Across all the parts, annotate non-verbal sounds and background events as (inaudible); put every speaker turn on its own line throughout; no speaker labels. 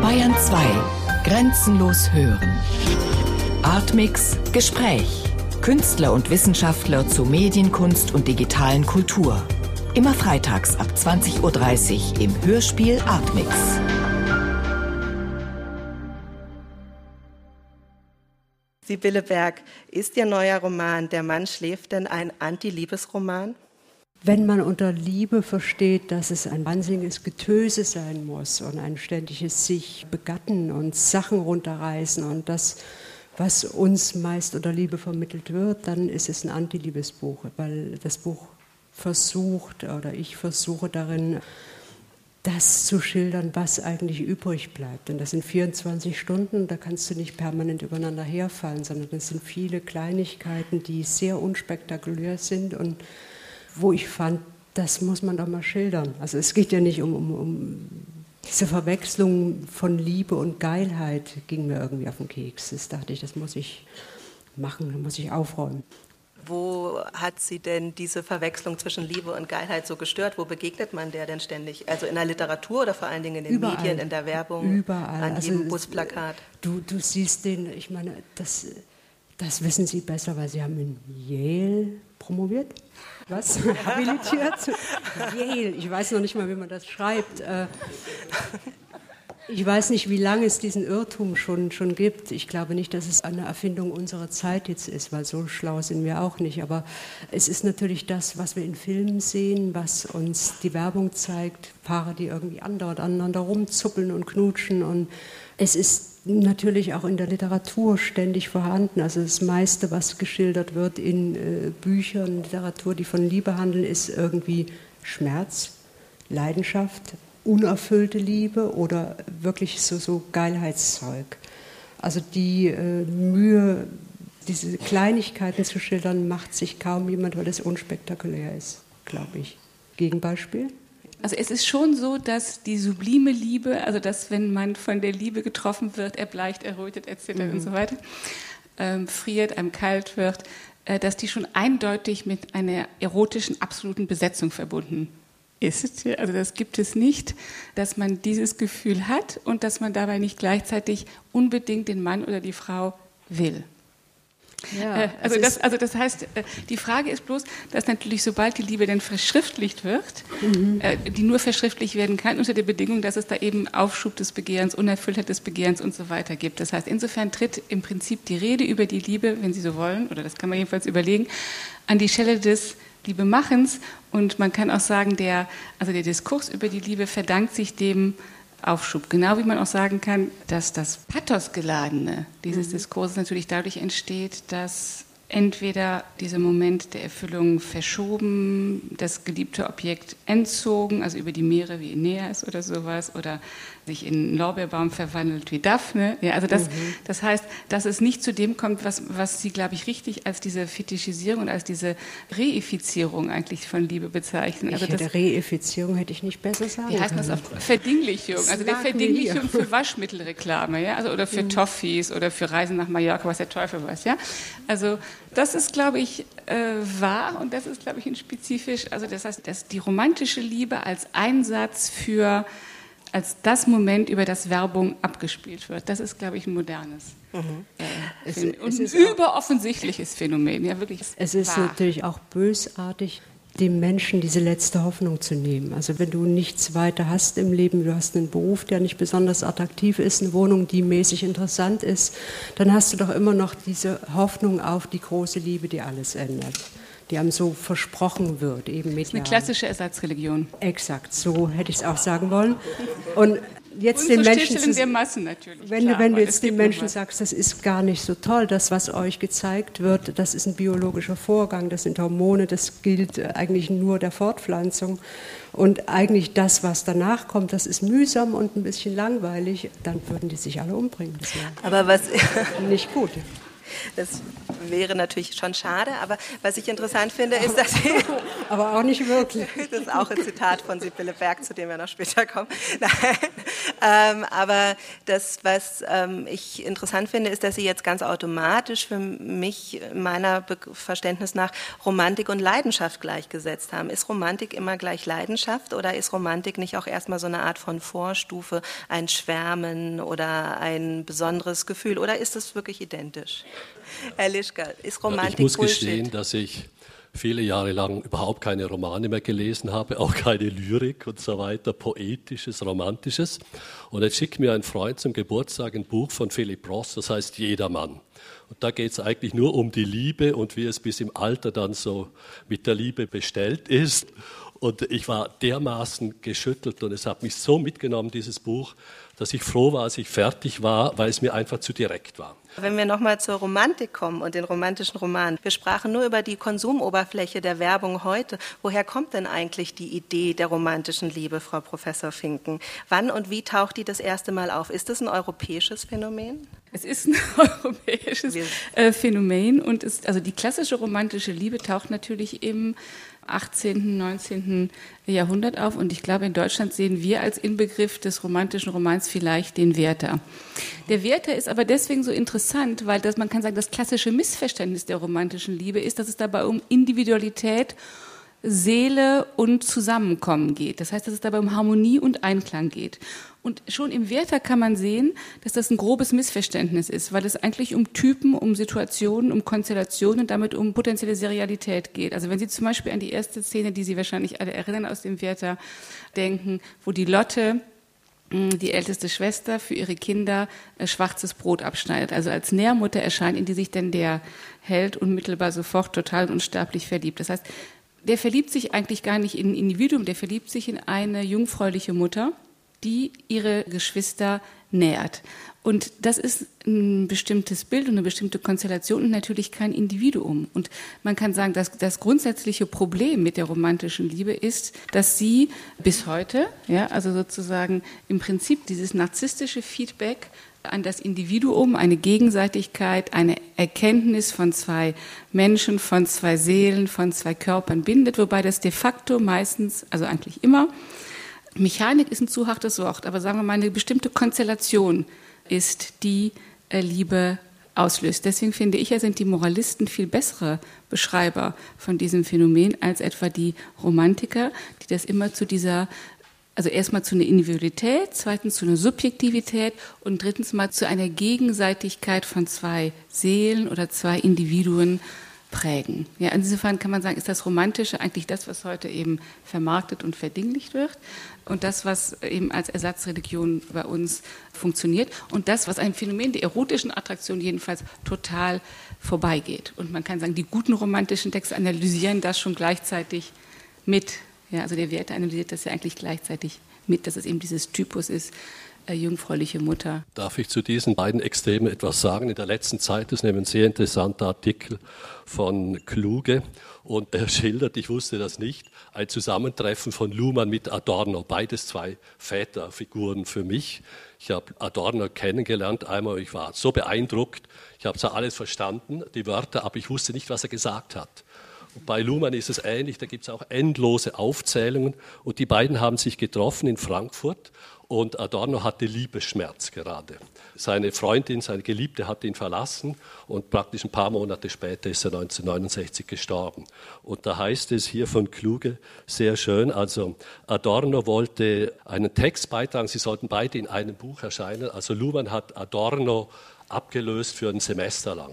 Bayern 2. Grenzenlos hören. Artmix Gespräch. Künstler und Wissenschaftler zu Medienkunst und digitalen Kultur. Immer freitags ab 20.30 Uhr im Hörspiel Artmix.
Sibylle Berg, ist Ihr neuer Roman Der Mann schläft denn ein Anti-Liebesroman?
Wenn man unter Liebe versteht, dass es ein wahnsinniges Getöse sein muss und ein ständiges sich begatten und Sachen runterreißen und das, was uns meist unter Liebe vermittelt wird, dann ist es ein Anti-Liebesbuch, weil das Buch versucht oder ich versuche darin, das zu schildern, was eigentlich übrig bleibt. Und das sind 24 Stunden, da kannst du nicht permanent übereinander herfallen, sondern das sind viele Kleinigkeiten, die sehr unspektakulär sind und wo ich fand, das muss man doch mal schildern. Also es geht ja nicht um, um, um diese Verwechslung von Liebe und Geilheit ging mir irgendwie auf den Keks. Das dachte ich, das muss ich machen, das muss ich aufräumen.
Wo hat Sie denn diese Verwechslung zwischen Liebe und Geilheit so gestört? Wo begegnet man der denn ständig? Also in der Literatur oder vor allen Dingen in den
Überall.
Medien, in der Werbung,
Überall.
an
Also
jedem
es-
Busplakat?
Du, du siehst den, ich meine, das, das wissen Sie besser, weil Sie haben in Yale promoviert. Was? (laughs) Habilitiert? Yale. Ich weiß noch nicht mal, wie man das schreibt. Äh, Ich weiß nicht, wie lange es diesen Irrtum schon, schon gibt. Ich glaube nicht, dass es eine Erfindung unserer Zeit jetzt ist, weil so schlau sind wir auch nicht. Aber es ist natürlich das, was wir in Filmen sehen, was uns die Werbung zeigt. Paare, die irgendwie andauernd aneinander rumzuppeln und knutschen. Und es ist natürlich auch in der Literatur ständig vorhanden. Also das meiste, was geschildert wird in äh, Büchern, Literatur, die von Liebe handeln, ist irgendwie Schmerz, Leidenschaft, unerfüllte Liebe oder wirklich so, so Geilheitszeug. Also die äh, Mühe, diese Kleinigkeiten zu schildern, macht sich kaum jemand, weil es unspektakulär ist, glaube ich. Gegenbeispiel?
Also es ist schon so, dass die sublime Liebe, also dass wenn man von der Liebe getroffen wird, erbleicht, errötet etc. und so weiter, ähm, friert, einem kalt wird, äh, dass die schon eindeutig mit einer erotischen absoluten Besetzung verbunden ist. Also das gibt es nicht, dass man dieses Gefühl hat und dass man dabei nicht gleichzeitig unbedingt den Mann oder die Frau will.
Ja,
Äh, also, das, also das heißt, äh, die Frage ist bloß, dass natürlich sobald die Liebe dann verschriftlicht wird,
Mhm.
äh, die nur verschriftlicht werden kann unter der Bedingung, dass es da eben Aufschub des Begehrens, Unerfülltheit des Begehrens und so weiter gibt. Das heißt, insofern tritt im Prinzip die Rede über die Liebe, wenn Sie so wollen, oder das kann man jedenfalls überlegen, an die Stelle des Liebemachens und man kann auch sagen, der, also der Diskurs über die Liebe verdankt sich dem Aufschub. Genau wie man auch sagen kann, dass das Pathosgeladene dieses Diskurses natürlich dadurch entsteht, dass entweder dieser Moment der Erfüllung verschoben, das geliebte Objekt entzogen, also über die Meere wie Aeneas oder sowas, oder sich in einen Lorbeerbaum verwandelt wie Daphne. Ja, also das, das heißt, dass es nicht zu dem kommt, was, was Sie, glaube ich, richtig als diese Fetischisierung und als diese Reifizierung eigentlich von Liebe bezeichnen.
Ich
Also das,
hätte Reifizierung hätte ich nicht besser sagen
wie heißt das
können.
auf Verdinglichung? Also der Verdinglichung für Waschmittelreklame, ja, also oder für Toffees oder für Reisen nach Mallorca, was der Teufel weiß, ja. Also das ist, glaube ich, äh, wahr und das ist, glaube ich, ein spezifisch. Also das heißt, dass die romantische Liebe als Einsatz für als das Moment, über das Werbung abgespielt wird. Das ist, glaube ich, ein modernes äh,
Es-
Phänomen.
es
und ein überoffensichtliches Phänomen. Ja, wirklich.
Es ist
wahr.
natürlich auch bösartig, dem Menschen diese letzte Hoffnung zu nehmen. Also wenn du nichts weiter hast im Leben, du hast einen Beruf, der nicht besonders attraktiv ist, eine Wohnung, die mäßig interessant ist, dann hast du doch immer noch diese Hoffnung auf die große Liebe, die alles ändert, die einem so versprochen wird, eben mit
eine klassische Ersatzreligion.
Exakt, so hätte ich es auch sagen wollen. Und jetzt
Und
den
zur
Menschen zu,
der Massen natürlich.
wenn,
klar,
du, wenn du jetzt
es
den Menschen
was.
sagst, das ist gar nicht so toll, das, was euch gezeigt wird, das ist ein biologischer Vorgang, das sind Hormone, das gilt äh, eigentlich nur der Fortpflanzung. Und eigentlich das, was danach kommt, das ist mühsam und ein bisschen langweilig, dann würden die sich alle umbringen. Das
Aber was,
nicht gut.
Das wäre natürlich schon schade, aber was ich interessant finde, ist, dass Sie. (laughs)
aber auch nicht wirklich. (laughs)
Das ist auch ein Zitat von Sibylle Berg, zu dem wir noch später kommen. (laughs) Nein. Ähm, aber das, was ähm, ich interessant finde, ist, dass Sie jetzt ganz automatisch für mich, meiner Verständnis nach, Romantik und Leidenschaft gleichgesetzt haben. Ist Romantik immer gleich Leidenschaft oder ist Romantik nicht auch erstmal so eine Art von Vorstufe, ein Schwärmen oder ein besonderes Gefühl? Oder ist das wirklich identisch? Herr Lischka, ist Romantik
Ich muss
Bullshit?
gestehen, dass ich viele Jahre lang überhaupt keine Romane mehr gelesen habe, auch keine Lyrik und so weiter, poetisches, romantisches. Und jetzt schickt mir ein Freund zum Geburtstag ein Buch von Philipp Ross, das heißt Jedermann. Und da geht es eigentlich nur um die Liebe und wie es bis im Alter dann so mit der Liebe bestellt ist. Und ich war dermaßen geschüttelt und es hat mich so mitgenommen, dieses Buch, dass ich froh war, als ich fertig war, weil es mir einfach zu direkt war.
Wenn wir nochmal zur Romantik kommen und den romantischen Roman. Wir sprachen nur über die Konsumoberfläche der Werbung heute. Woher kommt denn eigentlich die Idee der romantischen Liebe, Frau Professor Finken? Wann und wie taucht die das erste Mal auf? Ist das ein europäisches Phänomen?
Es ist ein (laughs) europäisches äh, Phänomen und ist, also die klassische romantische Liebe taucht natürlich im 18., 19. Jahrhundert auf. Und ich glaube, in Deutschland sehen wir als Inbegriff des romantischen Romans vielleicht den Werther. Der Werther ist aber deswegen so interessant, weil das, man kann sagen, das klassische Missverständnis der romantischen Liebe ist, dass es dabei um Individualität Seele und Zusammenkommen geht. Das heißt, dass es dabei um Harmonie und Einklang geht. Und schon im Werther kann man sehen, dass das ein grobes Missverständnis ist, weil es eigentlich um Typen, um Situationen, um Konstellationen und damit um potenzielle Serialität geht. Also wenn Sie zum Beispiel an die erste Szene, die Sie wahrscheinlich alle erinnern aus dem Werther, denken, wo die Lotte hm, die älteste Schwester für ihre Kinder äh, schwarzes Brot abschneidet. Also als Nährmutter erscheint, in die sich denn der Held unmittelbar sofort total unsterblich verliebt. Das heißt, der verliebt sich eigentlich gar nicht in ein Individuum, der verliebt sich in eine jungfräuliche Mutter, die ihre Geschwister nährt. Und das ist ein bestimmtes Bild und eine bestimmte Konstellation und natürlich kein Individuum. Und man kann sagen, dass das grundsätzliche Problem mit der romantischen Liebe ist, dass sie bis heute, ja, also sozusagen im Prinzip dieses narzisstische Feedback an das Individuum, eine Gegenseitigkeit, eine Erkenntnis von zwei Menschen, von zwei Seelen, von zwei Körpern bindet, wobei das de facto meistens, also eigentlich immer, Mechanik ist ein zu hartes Wort, aber sagen wir mal, eine bestimmte Konstellation ist, die äh, Liebe auslöst. Deswegen finde ich, sind die Moralisten viel bessere Beschreiber von diesem Phänomen als etwa die Romantiker, die das immer zu dieser also erstmal zu einer Individualität, zweitens zu einer Subjektivität und drittens mal zu einer Gegenseitigkeit von zwei Seelen oder zwei Individuen prägen. Ja, insofern kann man sagen, ist das Romantische eigentlich das, was heute eben vermarktet und verdinglicht wird und das, was eben als Ersatzreligion bei uns funktioniert und das, was ein Phänomen der erotischen Attraktion jedenfalls total vorbeigeht. Und man kann sagen, die guten romantischen Texte analysieren das schon gleichzeitig mit ja, also der Werte analysiert das ja eigentlich gleichzeitig mit, dass es eben dieses Typus ist, äh, jungfräuliche Mutter.
Darf ich zu diesen beiden Extremen etwas sagen? In der letzten Zeit ist nämlich ein sehr interessanter Artikel von Kluge und er schildert, ich wusste das nicht, ein Zusammentreffen von Luhmann mit Adorno, beides zwei Väterfiguren für mich. Ich habe Adorno kennengelernt einmal, ich war so beeindruckt, ich habe zwar alles verstanden, die Wörter, aber ich wusste nicht, was er gesagt hat. Bei Luhmann ist es ähnlich, da gibt es auch endlose Aufzählungen. Und die beiden haben sich getroffen in Frankfurt und Adorno hatte Liebesschmerz gerade. Seine Freundin, seine Geliebte hat ihn verlassen und praktisch ein paar Monate später ist er 1969 gestorben. Und da heißt es hier von Kluge sehr schön, also Adorno wollte einen Text beitragen, sie sollten beide in einem Buch erscheinen. Also Luhmann hat Adorno abgelöst für ein Semester lang.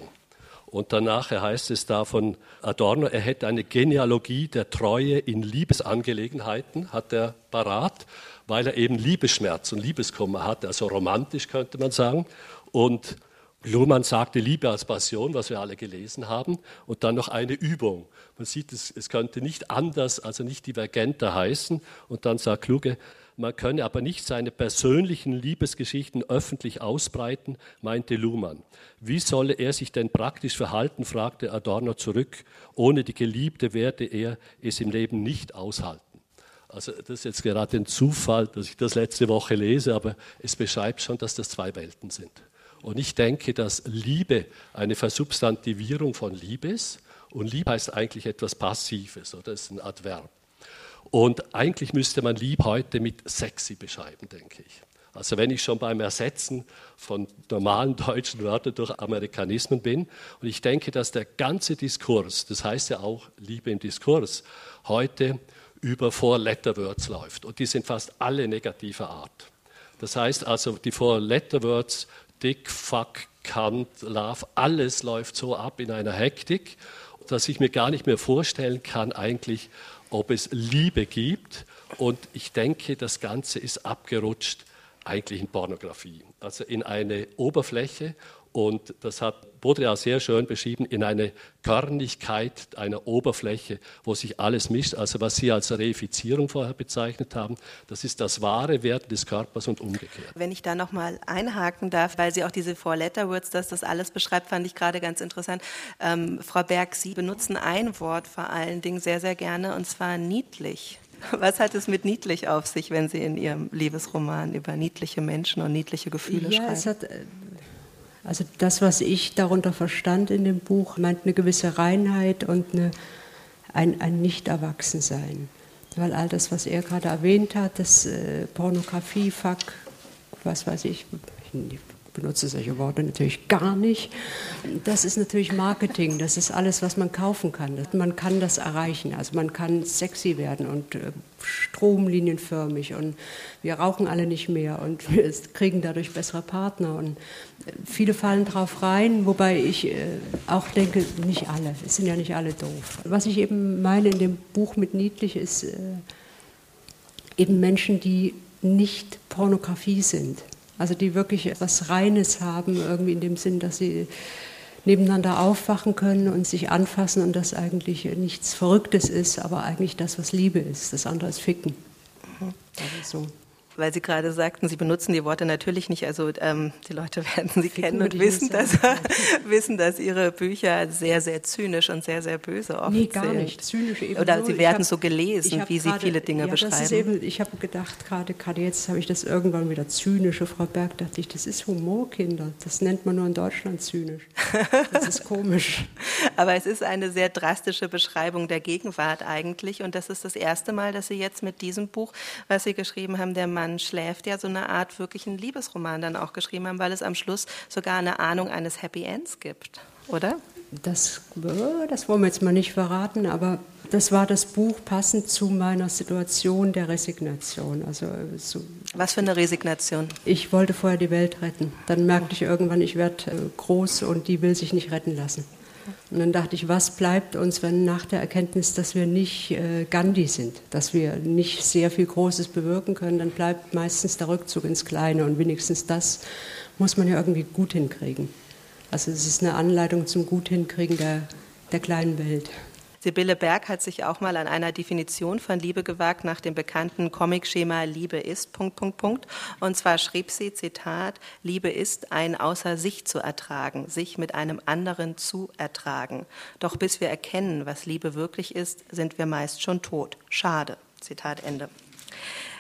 Und danach heißt es da von Adorno, er hätte eine Genealogie der Treue in Liebesangelegenheiten, hat er parat, weil er eben Liebesschmerz und Liebeskummer hatte, also romantisch könnte man sagen. Und Luhmann sagte Liebe als Passion, was wir alle gelesen haben, und dann noch eine Übung. Man sieht, es, es könnte nicht anders, also nicht divergenter heißen. Und dann sagt Kluge, man könne aber nicht seine persönlichen Liebesgeschichten öffentlich ausbreiten, meinte Luhmann. Wie solle er sich denn praktisch verhalten, fragte Adorno zurück. Ohne die Geliebte werde er es im Leben nicht aushalten. Also das ist jetzt gerade ein Zufall, dass ich das letzte Woche lese, aber es beschreibt schon, dass das zwei Welten sind. Und ich denke, dass Liebe eine Versubstantivierung von Liebe ist. Und Liebe heißt eigentlich etwas Passives oder ist ein Adverb. Und eigentlich müsste man Liebe heute mit sexy beschreiben, denke ich. Also wenn ich schon beim Ersetzen von normalen deutschen Wörtern durch Amerikanismen bin. Und ich denke, dass der ganze Diskurs, das heißt ja auch Liebe im Diskurs, heute über Four-Letter-Words läuft. Und die sind fast alle negativer Art. Das heißt also, die Four-Letter-Words, Dick, Fuck, Cunt, Love, alles läuft so ab in einer Hektik, dass ich mir gar nicht mehr vorstellen kann, eigentlich, ob es Liebe gibt. Und ich denke, das Ganze ist abgerutscht eigentlich in Pornografie, also in eine Oberfläche und das hat Baudrillard sehr schön beschrieben, in eine Körnigkeit einer Oberfläche, wo sich alles mischt. Also was Sie als Reifizierung vorher bezeichnet haben, das ist das wahre Wert des Körpers und umgekehrt.
Wenn ich da nochmal einhaken darf, weil Sie auch diese Four-Letter-Words, dass das alles beschreibt, fand ich gerade ganz interessant. Ähm, Frau Berg, Sie benutzen ein Wort vor allen Dingen sehr, sehr gerne, und zwar niedlich. Was hat es mit niedlich auf sich, wenn Sie in Ihrem Liebesroman über niedliche Menschen und niedliche Gefühle
ja,
schreiben?
Es hat, äh, also das, was ich darunter verstand in dem Buch, meint eine gewisse Reinheit und eine, ein, ein Nicht-Erwachsensein. Weil all das, was er gerade erwähnt hat, das äh, Pornografie, Fuck, was weiß ich, ich benutze solche Worte natürlich gar nicht. Das ist natürlich Marketing, das ist alles, was man kaufen kann. Man kann das erreichen, also man kann sexy werden und äh, stromlinienförmig und wir rauchen alle nicht mehr und (laughs) wir kriegen dadurch bessere Partner und viele fallen drauf rein, wobei ich äh, auch denke, nicht alle, es sind ja nicht alle doof. Was ich eben meine in dem Buch mit niedlich ist eben Menschen, die nicht Pornografie sind. Also die wirklich etwas Reines haben, irgendwie in dem Sinn, dass sie nebeneinander aufwachen können und sich anfassen und das eigentlich nichts Verrücktes ist, aber eigentlich das, was Liebe ist. Das andere ist Ficken.
Mhm. Also so weil Sie gerade sagten, Sie benutzen die Worte natürlich nicht. Also ähm, die Leute (laughs) werden Sie kennen und wissen dass, (laughs) wissen, dass Ihre Bücher sehr, sehr zynisch und sehr, sehr böse oft
nee, gar
sind.
nicht. Zynisch eben
Oder Sie werden hab, so gelesen, wie Sie viele Dinge
ja,
beschreiben.
Eben, ich habe gedacht, gerade, gerade jetzt habe ich das irgendwann wieder zynische. Frau Berg dachte ich, das ist Humor, Kinder. Das nennt man nur in Deutschland zynisch. Das ist komisch. (laughs)
Aber es ist eine sehr drastische Beschreibung der Gegenwart eigentlich. Und das ist das erste Mal, dass Sie jetzt mit diesem Buch, was Sie geschrieben haben, der Mann Mann schläft, ja so eine Art wirklichen Liebesroman dann auch geschrieben haben, weil es am Schluss sogar eine Ahnung eines Happy Ends gibt, oder?
Das, das wollen wir jetzt mal nicht verraten, aber das war das Buch passend zu meiner Situation der Resignation. Also so
Was für eine Resignation?
Ich wollte vorher die Welt retten. Dann merkte ich irgendwann, ich werde äh, groß und die will sich nicht retten lassen. Und dann dachte ich, was bleibt uns, wenn nach der Erkenntnis, dass wir nicht äh, Gandhi sind, dass wir nicht sehr viel Großes bewirken können, dann bleibt meistens der Rückzug ins Kleine und wenigstens das muss man ja irgendwie gut hinkriegen. Also es ist eine Anleitung zum gut hinkriegen der, der kleinen Welt.
Sibylle Berg hat sich auch mal an einer Definition von Liebe gewagt nach dem bekannten Comicschema Liebe ist und zwar schrieb sie Zitat Liebe ist ein außer sich zu ertragen, sich mit einem anderen zu ertragen. Doch bis wir erkennen, was Liebe wirklich ist, sind wir meist schon tot. Schade. Zitat Ende.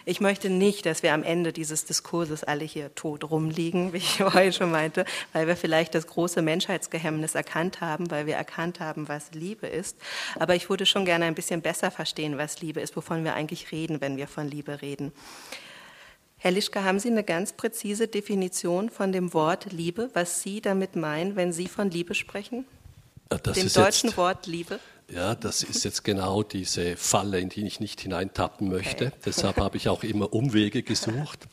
Ich möchte nicht, dass wir am Ende dieses Diskurses alle hier tot rumliegen, wie ich (laughs) vorhin schon meinte, weil wir vielleicht das große Menschheitsgehemmnis erkannt haben, weil wir erkannt haben, was Liebe ist. Aber ich würde schon gerne ein bisschen besser verstehen, was Liebe ist, wovon wir eigentlich reden, wenn wir von Liebe reden. Herr Lischke, haben Sie eine ganz präzise Definition von dem Wort Liebe, was Sie damit meinen, wenn Sie von Liebe sprechen?
Das
dem deutschen jetzt, Wort Liebe?
Ja, das ist jetzt genau diese Falle, in die ich nicht hineintappen möchte. Okay. Deshalb habe ich auch immer Umwege gesucht,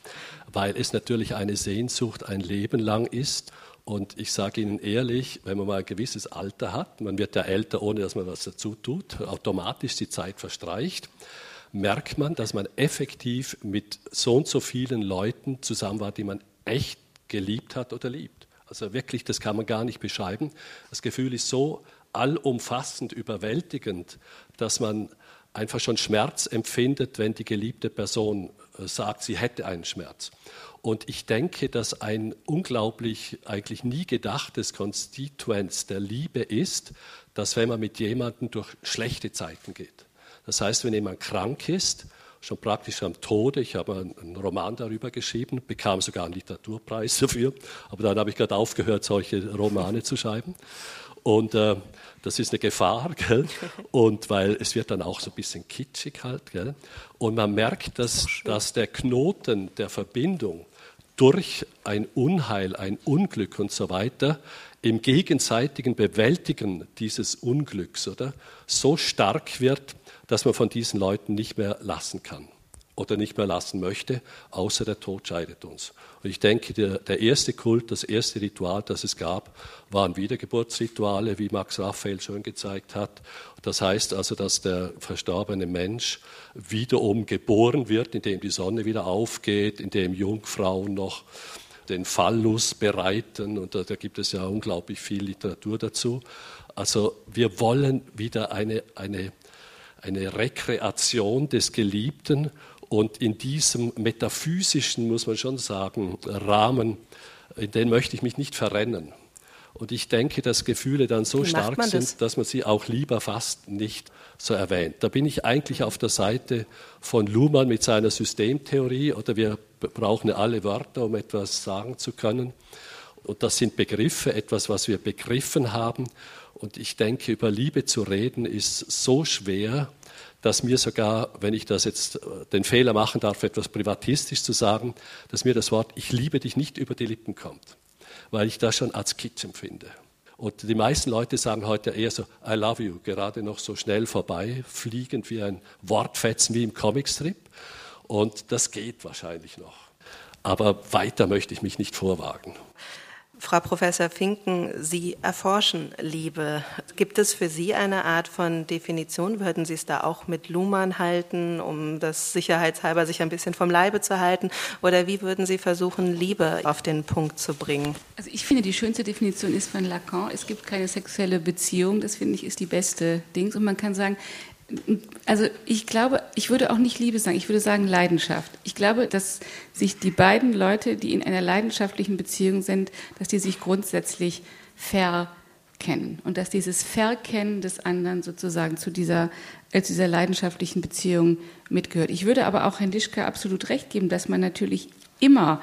weil es natürlich eine Sehnsucht ein Leben lang ist. Und ich sage Ihnen ehrlich, wenn man mal ein gewisses Alter hat, man wird ja älter, ohne dass man was dazu tut, automatisch die Zeit verstreicht, merkt man, dass man effektiv mit so und so vielen Leuten zusammen war, die man echt geliebt hat oder liebt. Also wirklich, das kann man gar nicht beschreiben. Das Gefühl ist so allumfassend überwältigend, dass man einfach schon Schmerz empfindet, wenn die geliebte Person äh, sagt, sie hätte einen Schmerz. Und ich denke, dass ein unglaublich, eigentlich nie gedachtes Konstituenz der Liebe ist, dass wenn man mit jemandem durch schlechte Zeiten geht, das heißt, wenn jemand krank ist, schon praktisch am Tode. Ich habe einen Roman darüber geschrieben, bekam sogar einen Literaturpreis dafür. Aber dann habe ich gerade aufgehört, solche Romane zu schreiben. Und äh, das ist eine Gefahr, gell? Und weil es wird dann auch so ein bisschen kitschig halt, gell? Und man merkt, dass, dass der Knoten der Verbindung durch ein Unheil, ein Unglück und so weiter im gegenseitigen Bewältigen dieses Unglücks, oder, so stark wird, dass man von diesen Leuten nicht mehr lassen kann oder nicht mehr lassen möchte, außer der Tod scheidet uns. Und ich denke, der, der, erste Kult, das erste Ritual, das es gab, waren Wiedergeburtsrituale, wie Max Raphael schon gezeigt hat. Das heißt also, dass der verstorbene Mensch wiederum geboren wird, indem die Sonne wieder aufgeht, indem Jungfrauen noch den Phallus bereiten. Und da, da gibt es ja unglaublich viel Literatur dazu. Also wir wollen wieder eine, eine, eine Rekreation des Geliebten und in diesem metaphysischen, muss man schon sagen, Rahmen, in den möchte ich mich nicht verrennen. Und ich denke, dass Gefühle dann so stark sind, dass man sie auch lieber fast nicht so erwähnt. Da bin ich eigentlich auf der Seite von Luhmann mit seiner Systemtheorie oder wir brauchen alle Wörter, um etwas sagen zu können. Und das sind Begriffe, etwas, was wir begriffen haben. Und ich denke, über Liebe zu reden ist so schwer, dass mir sogar, wenn ich das jetzt äh, den Fehler machen darf, etwas privatistisch zu sagen, dass mir das Wort Ich liebe dich nicht über die Lippen kommt, weil ich das schon als Kitsch empfinde. Und die meisten Leute sagen heute eher so I love you, gerade noch so schnell vorbei, fliegend wie ein Wortfetzen wie im Comicstrip. Und das geht wahrscheinlich noch. Aber weiter möchte ich mich nicht vorwagen.
Frau Professor Finken, Sie erforschen Liebe. Gibt es für Sie eine Art von Definition? Würden Sie es da auch mit Luhmann halten, um das sicherheitshalber sich ein bisschen vom Leibe zu halten? Oder wie würden Sie versuchen, Liebe auf den Punkt zu bringen?
Also ich finde, die schönste Definition ist von Lacan, es gibt keine sexuelle Beziehung. Das finde ich ist die beste Dings. Und man kann sagen, also ich glaube, ich würde auch nicht Liebe sagen, ich würde sagen Leidenschaft. Ich glaube, dass sich die beiden Leute, die in einer leidenschaftlichen Beziehung sind, dass die sich grundsätzlich verkennen und dass dieses Verkennen des anderen sozusagen zu dieser, äh, zu dieser leidenschaftlichen Beziehung mitgehört. Ich würde aber auch Herrn Dischke absolut recht geben, dass man natürlich immer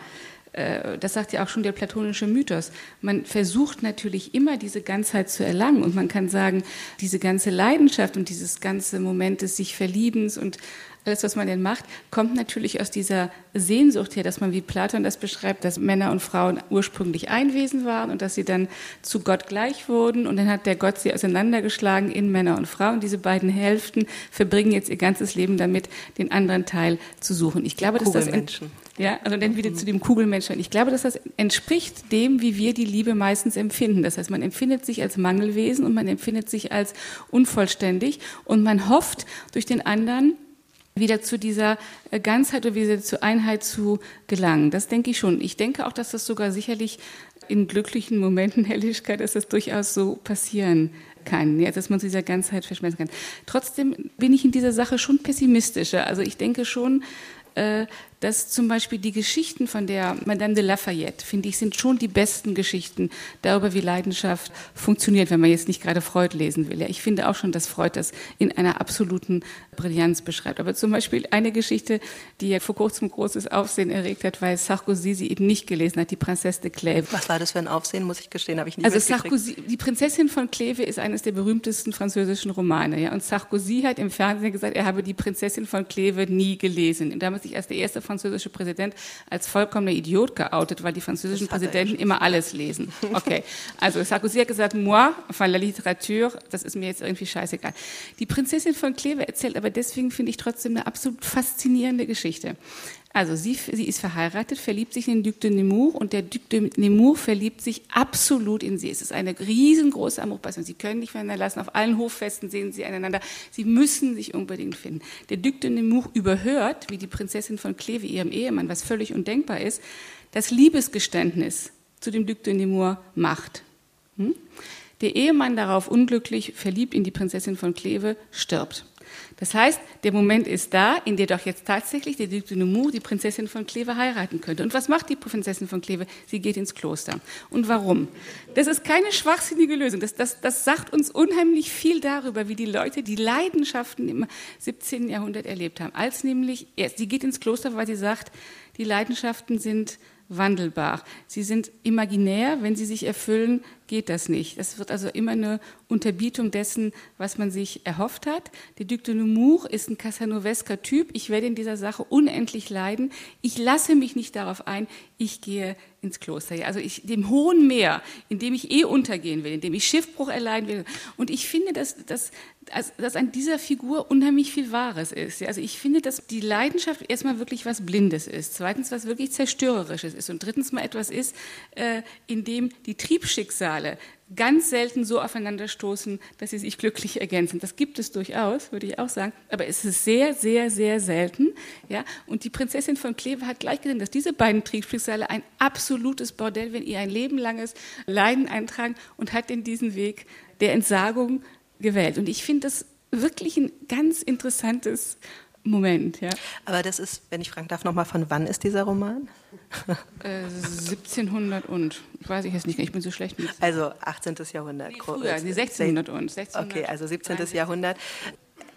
das sagt ja auch schon der platonische Mythos, man versucht natürlich immer diese Ganzheit zu erlangen und man kann sagen, diese ganze Leidenschaft und dieses ganze Moment des sich Verliebens und alles, was man denn macht, kommt natürlich aus dieser Sehnsucht her, dass man, wie Platon das beschreibt, dass Männer und Frauen ursprünglich ein Wesen waren und dass sie dann zu Gott gleich wurden. Und dann hat der Gott sie auseinandergeschlagen in Männer und Frauen. Diese beiden Hälften verbringen jetzt ihr ganzes Leben damit, den anderen Teil zu suchen. Ich glaube, dass das ja, also dann wieder zu dem Kugelmenschen. Ich glaube, dass das entspricht dem, wie wir die Liebe meistens empfinden. Das heißt, man empfindet sich als Mangelwesen und man empfindet sich als unvollständig und man hofft durch den anderen wieder zu dieser äh, Ganzheit oder wieder zur Einheit zu gelangen. Das denke ich schon. Ich denke auch, dass das sogar sicherlich in glücklichen Momenten, (laughs) Helligkeit, dass das durchaus so passieren kann, ja, dass man zu dieser Ganzheit verschmelzen kann. Trotzdem bin ich in dieser Sache schon pessimistischer. Also ich denke schon, äh, dass zum Beispiel die Geschichten von der Madame de Lafayette, finde ich, sind schon die besten Geschichten darüber, wie Leidenschaft funktioniert, wenn man jetzt nicht gerade Freud lesen will. Ja, ich finde auch schon, dass Freud das in einer absoluten Brillanz beschreibt. Aber zum Beispiel eine Geschichte, die ja vor kurzem großes Aufsehen erregt hat, weil Sarkozy sie eben nicht gelesen hat, die Prinzesse de Clèves.
Was war das für ein Aufsehen, muss ich gestehen, habe ich nicht
Also Sarkozy, die Prinzessin von Clèves ist eines der berühmtesten französischen Romane. Ja, und Sarkozy hat im Fernsehen gesagt, er habe die Prinzessin von Clèves nie gelesen. Und damals sich als der erste französische Präsident als vollkommener Idiot geoutet, weil die französischen Präsidenten immer alles lesen. Okay, also Sarkozy hat gesagt, moi, enfin la littérature, das ist mir jetzt irgendwie scheißegal. Die Prinzessin von Kleve erzählt aber deswegen, finde ich, trotzdem eine absolut faszinierende Geschichte. Also sie, sie ist verheiratet, verliebt sich in den Duc de Nemours und der Duc de Nemours verliebt sich absolut in sie. Es ist eine riesengroße Amourpassion. Sie können nicht voneinander lassen. Auf allen Hoffesten sehen sie einander. Sie müssen sich unbedingt finden. Der Duc de Nemours überhört, wie die Prinzessin von Kleve ihrem Ehemann, was völlig undenkbar ist, das Liebesgeständnis zu dem Duc de Nemours macht. Hm? Der Ehemann darauf unglücklich, verliebt in die Prinzessin von Kleve, stirbt. Das heißt, der Moment ist da, in der doch jetzt tatsächlich de Nemours die Prinzessin von Kleve heiraten könnte. Und was macht die Prinzessin von Kleve? Sie geht ins Kloster. Und warum? Das ist keine schwachsinnige Lösung. Das, das, das sagt uns unheimlich viel darüber, wie die Leute die Leidenschaften im 17. Jahrhundert erlebt haben. Als nämlich, sie geht ins Kloster, weil sie sagt, die Leidenschaften sind wandelbar. Sie sind imaginär, wenn sie sich erfüllen, geht das nicht. Das wird also immer eine Unterbietung dessen, was man sich erhofft hat. Der Duc de Nemours ist ein Casanovesker Typ. Ich werde in dieser Sache unendlich leiden. Ich lasse mich nicht darauf ein. Ich gehe ins Kloster. Also ich, dem hohen Meer, in dem ich eh untergehen will, in dem ich Schiffbruch erleiden will. Und ich finde, dass, dass, dass an dieser Figur unheimlich viel Wahres ist. Also ich finde, dass die Leidenschaft erstmal wirklich was Blindes ist. Zweitens, was wirklich Zerstörerisches ist. Und drittens mal etwas ist, äh, in dem die Triebschicksale Schicksale ganz selten so aufeinanderstoßen, dass sie sich glücklich ergänzen. Das gibt es durchaus, würde ich auch sagen, aber es ist sehr, sehr, sehr selten. Ja? Und die Prinzessin von Kleve hat gleich gesehen, dass diese beiden Triebschicksale ein absolutes Bordell, wenn ihr ein Leben langes Leiden eintragen und hat in diesen Weg der Entsagung gewählt. Und ich finde das wirklich ein ganz interessantes Moment, ja.
Aber das ist, wenn ich fragen darf, nochmal, von wann ist dieser Roman?
Äh, 1700 und, weiß ich jetzt nicht, ich bin so schlecht mit.
Also 18. Jahrhundert.
Nee, früher, 1600 und. 1600
okay, also 17. Jahrhundert.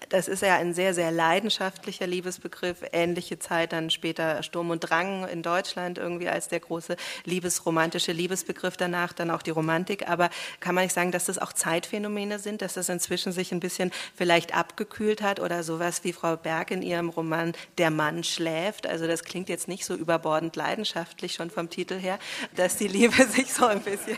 Das ist ja ein sehr, sehr leidenschaftlicher Liebesbegriff. Ähnliche Zeit dann später Sturm und Drang in Deutschland irgendwie als der große liebesromantische Liebesbegriff danach, dann auch die Romantik. Aber kann man nicht sagen, dass das auch Zeitphänomene sind, dass das inzwischen sich ein bisschen vielleicht abgekühlt hat oder sowas wie Frau Berg in ihrem Roman Der Mann schläft. Also das klingt jetzt nicht so überbordend leidenschaftlich schon vom Titel her, dass die Liebe (laughs) sich so ein bisschen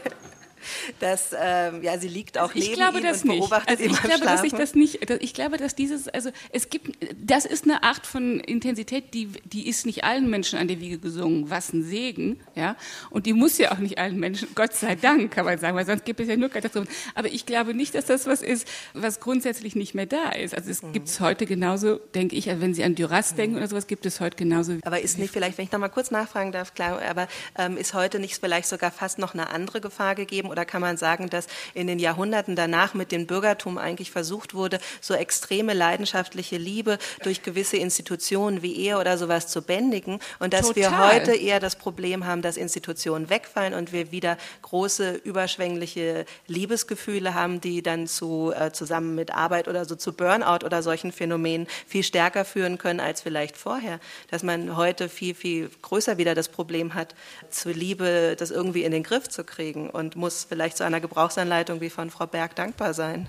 dass ähm, ja, sie liegt auch
ich
neben
glaube
ihm und
nicht.
beobachtet
also
ihn
ich glaube, dass ich
Schlafen.
das nicht. Ich glaube, dass dieses, also es gibt, das ist eine Art von Intensität, die, die ist nicht allen Menschen an der Wiege gesungen. Was ein Segen, ja. Und die muss ja auch nicht allen Menschen, Gott sei Dank, kann man sagen, weil sonst gibt es ja nur Katastrophen. Aber ich glaube nicht, dass das was ist, was grundsätzlich nicht mehr da ist. Also es gibt es heute genauso, denke ich, also wenn Sie an Duras denken oder sowas, gibt es heute genauso.
Aber ist nicht vielleicht, wenn ich noch mal kurz nachfragen darf, klar, aber ähm, ist heute nicht vielleicht sogar fast noch eine andere Gefahr gegeben oder kann man sagen, dass in den Jahrhunderten danach mit dem Bürgertum eigentlich versucht wurde, so extreme leidenschaftliche Liebe durch gewisse Institutionen wie Ehe oder sowas zu bändigen und dass wir
Total.
heute eher das Problem haben, dass Institutionen wegfallen und wir wieder große überschwängliche Liebesgefühle haben, die dann zu äh, zusammen mit Arbeit oder so zu Burnout oder solchen Phänomenen viel stärker führen können als vielleicht vorher, dass man heute viel viel größer wieder das Problem hat, zur Liebe das irgendwie in den Griff zu kriegen und muss vielleicht zu einer Gebrauchsanleitung wie von Frau Berg dankbar sein.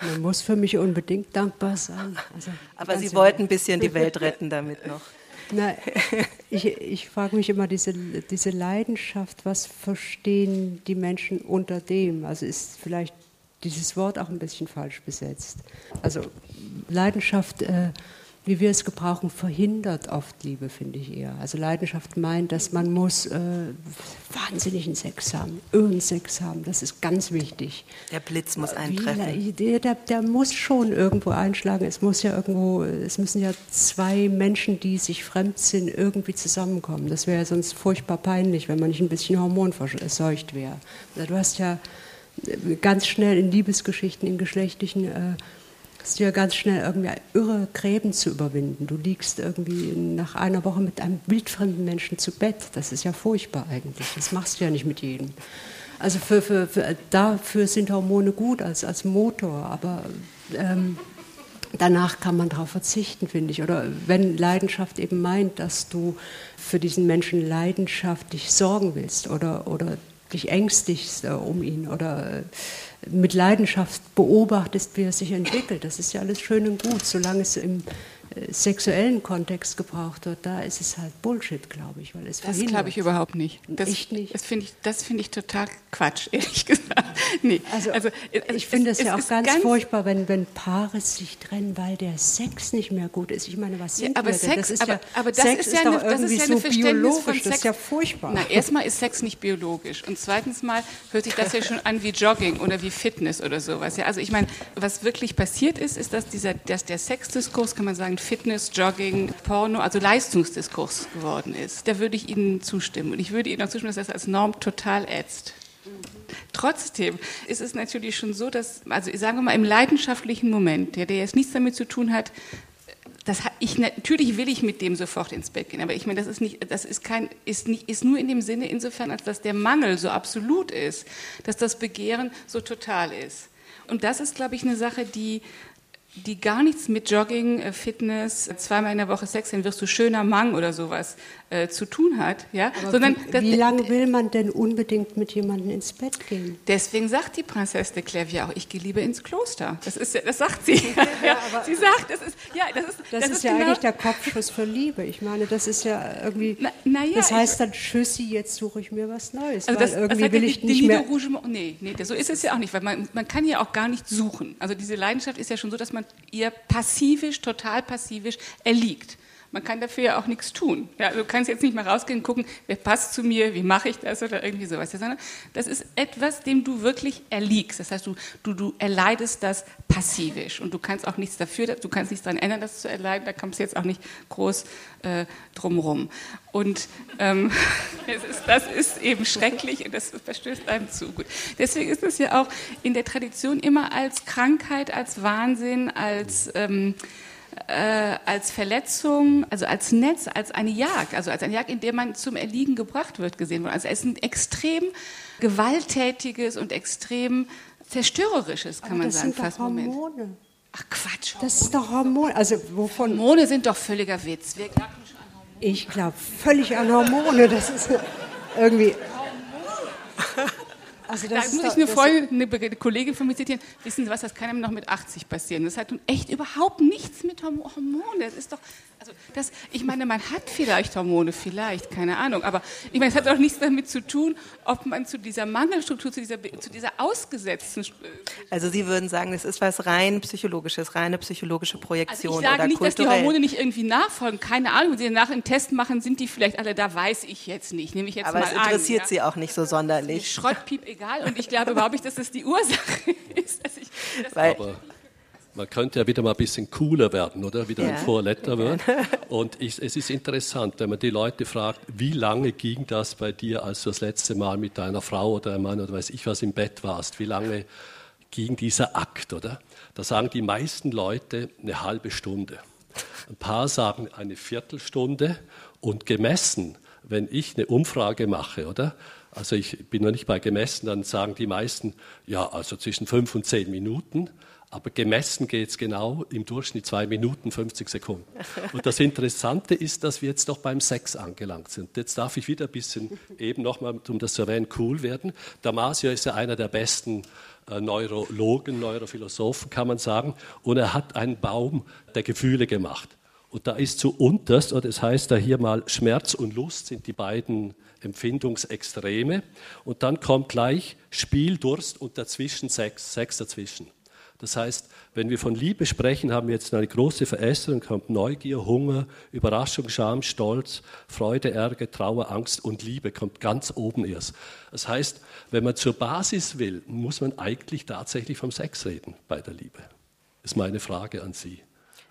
Man muss für mich unbedingt dankbar sein. Also,
Aber Sie wollten ein bisschen die Welt retten damit noch.
Na, ich ich frage mich immer, diese, diese Leidenschaft, was verstehen die Menschen unter dem? Also ist vielleicht dieses Wort auch ein bisschen falsch besetzt. Also Leidenschaft, äh, wie wir es gebrauchen, verhindert oft Liebe, finde ich eher. Also Leidenschaft meint, dass man muss äh, wahnsinnigen Sex haben, irren Sex haben, das ist ganz wichtig.
Der Blitz muss
Wie,
eintreffen.
der, der, der muss schon irgendwo einschlagen. Es muss ja irgendwo, es müssen ja zwei Menschen, die sich fremd sind, irgendwie zusammenkommen. Das wäre ja sonst furchtbar peinlich, wenn man nicht ein bisschen hormonverseucht wäre. Du hast ja ganz schnell in Liebesgeschichten, in geschlechtlichen, äh, hast ja ganz schnell irgendwie irre Gräben zu überwinden. Du liegst irgendwie nach einer Woche mit einem wildfremden Menschen zu Bett. Das ist ja furchtbar eigentlich. Das machst du ja nicht mit jedem. Also für, für, für, dafür sind Hormone gut als, als Motor, aber ähm, danach kann man darauf verzichten, finde ich. Oder wenn Leidenschaft eben meint, dass du für diesen Menschen leidenschaftlich sorgen willst oder, oder dich ängstigst äh, um ihn oder mit Leidenschaft beobachtest, wie er sich entwickelt. Das ist ja alles schön und gut, solange es im sexuellen Kontext gebraucht wird, da ist es halt Bullshit, glaube ich, weil es
Das glaube ich überhaupt nicht. Das,
Echt nicht?
Das finde ich, das finde ich total Quatsch, (laughs) ehrlich gesagt. Nee.
Also,
äh,
ich finde es ja auch
ist
ganz, furchtbar, wenn, wenn Paare sich trennen, weil der Sex nicht mehr gut ist. Ich meine, was sind
Ja, aber
wir denn?
Sex,
das ist
aber,
ja,
aber das
Sex
ist ja
doch
eine, das
irgendwie
ist ja
so biologisch,
von
das
Sex.
ist ja furchtbar.
Na, erstmal ist Sex nicht biologisch und zweitens mal hört sich das ja schon an wie Jogging oder wie Fitness oder sowas. Ja, also ich meine, was wirklich passiert ist, ist, dass dieser, dass der Sexdiskurs, kann man sagen, Fitness, Jogging, Porno, also Leistungsdiskurs geworden ist. Da würde ich Ihnen zustimmen und ich würde Ihnen auch zustimmen, dass das als Norm total ätzt. Trotzdem ist es natürlich schon so, dass, also sagen wir mal, im leidenschaftlichen Moment, der, der jetzt nichts damit zu tun hat, das, ich, natürlich will ich mit dem sofort ins Bett gehen, aber ich meine, das ist nicht, das ist kein, ist nicht, ist nur in dem Sinne insofern, als dass der Mangel so absolut ist, dass das Begehren so total ist. Und das ist, glaube ich, eine Sache, die die gar nichts mit Jogging, äh, Fitness, zweimal in der Woche Sex, dann wirst du schöner Mann oder sowas äh, zu tun hat, ja,
Aber sondern wie, wie lange will man denn unbedingt mit jemandem ins Bett gehen?
Deswegen sagt die Prinzessin de Clavier auch, ich gehe lieber ins Kloster. Das ist, das sagt sie. (laughs) ja, sie sagt, das ist, ja, das ist,
das, das ist, ist ja genau eigentlich der Kopfschuss für Liebe. Ich meine, das ist ja irgendwie, na, na ja, das heißt dann Tschüssi, jetzt suche ich mir was Neues, also das, irgendwie das will ich nicht mehr.
Rouge, nee, nee, so ist es ja auch nicht, weil man, man kann ja auch gar nicht suchen. Also diese Leidenschaft ist ja schon so, dass man ihr passivisch, total passivisch erliegt. Man kann dafür ja auch nichts tun. Ja, du kannst jetzt nicht mal rausgehen und gucken, wer passt zu mir, wie mache ich das oder irgendwie sowas. Sondern das ist etwas, dem du wirklich erliegst. Das heißt, du, du, du erleidest das passivisch und du kannst auch nichts dafür, du kannst nichts daran ändern, das zu erleiden. Da kommst du jetzt auch nicht groß äh, drumrum. Und ähm, (laughs) ist, das ist eben schrecklich und das verstößt einem zu gut. Deswegen ist es ja auch in der Tradition immer als Krankheit, als Wahnsinn, als ähm, äh, als Verletzung, also als Netz, als eine Jagd, also als eine Jagd, in der man zum Erliegen gebracht wird, gesehen worden. Also es ist ein extrem gewalttätiges und extrem zerstörerisches, kann
Aber
man sagen,
fast Hormone. Moment.
Ach Quatsch.
Das ist doch Hormone. Also wovon?
Hormone sind doch völliger Witz. Wir glauben
schon an Hormone. Ich glaube völlig an Hormone. Das ist irgendwie.
Also da muss ich eine, Freundin, eine Kollegin von mir zitieren. Wissen Sie was, das kann einem noch mit 80 passieren. Das hat nun echt überhaupt nichts mit Hormonen. Das ist doch, also das, ich meine, man hat vielleicht Hormone, vielleicht, keine Ahnung. Aber ich meine, es hat auch nichts damit zu tun, ob man zu dieser Mangelstruktur, zu dieser, zu dieser ausgesetzten.
Also Sie würden sagen, es ist was rein psychologisches, reine psychologische Projektion. Also
ich sage nicht, kulturell. dass die Hormone nicht irgendwie nachfolgen. Keine Ahnung. Wenn Sie nach einen Test machen, sind die vielleicht alle da, weiß ich jetzt nicht. Nehme ich jetzt
Aber
mal
es interessiert
an,
Sie ja? auch nicht so sonderlich.
Schrottpiep, egal. Und ich glaube überhaupt nicht, dass das die Ursache (laughs) ist. Dass
ich, dass Aber man könnte ja wieder mal ein bisschen cooler werden, oder? Wieder ja. ein Vorletter werden. (laughs) Und ich, es ist interessant, wenn man die Leute fragt, wie lange ging das bei dir, als du das letzte Mal mit deiner Frau oder deinem Mann oder weiß ich was im Bett warst? Wie lange ging dieser Akt, oder? Da sagen die meisten Leute eine halbe Stunde. Ein paar sagen eine Viertelstunde und gemessen, wenn ich eine Umfrage mache, oder? Also ich bin noch nicht bei gemessen, dann sagen die meisten, ja, also zwischen fünf und zehn Minuten. Aber gemessen geht es genau im Durchschnitt zwei Minuten, 50 Sekunden. Und das Interessante ist, dass wir jetzt doch beim Sex angelangt sind. Jetzt darf ich wieder ein bisschen (laughs) eben nochmal, um das zu erwähnen, cool werden. Damasio ist ja einer der besten äh, Neurologen, Neurophilosophen, kann man sagen. Und er hat einen Baum der Gefühle gemacht. Und da ist zu unterst, oder das heißt da hier mal Schmerz und Lust sind die beiden Empfindungsextreme. Und dann kommt gleich Spiel, Durst und dazwischen Sex, Sex dazwischen. Das heißt, wenn wir von Liebe sprechen, haben wir jetzt eine große Verästerung, kommt Neugier, Hunger, Überraschung, Scham, Stolz, Freude, Ärger, Trauer, Angst und Liebe kommt ganz oben erst. Das heißt, wenn man zur Basis will, muss man eigentlich tatsächlich vom Sex reden bei der Liebe. Das ist meine Frage an Sie.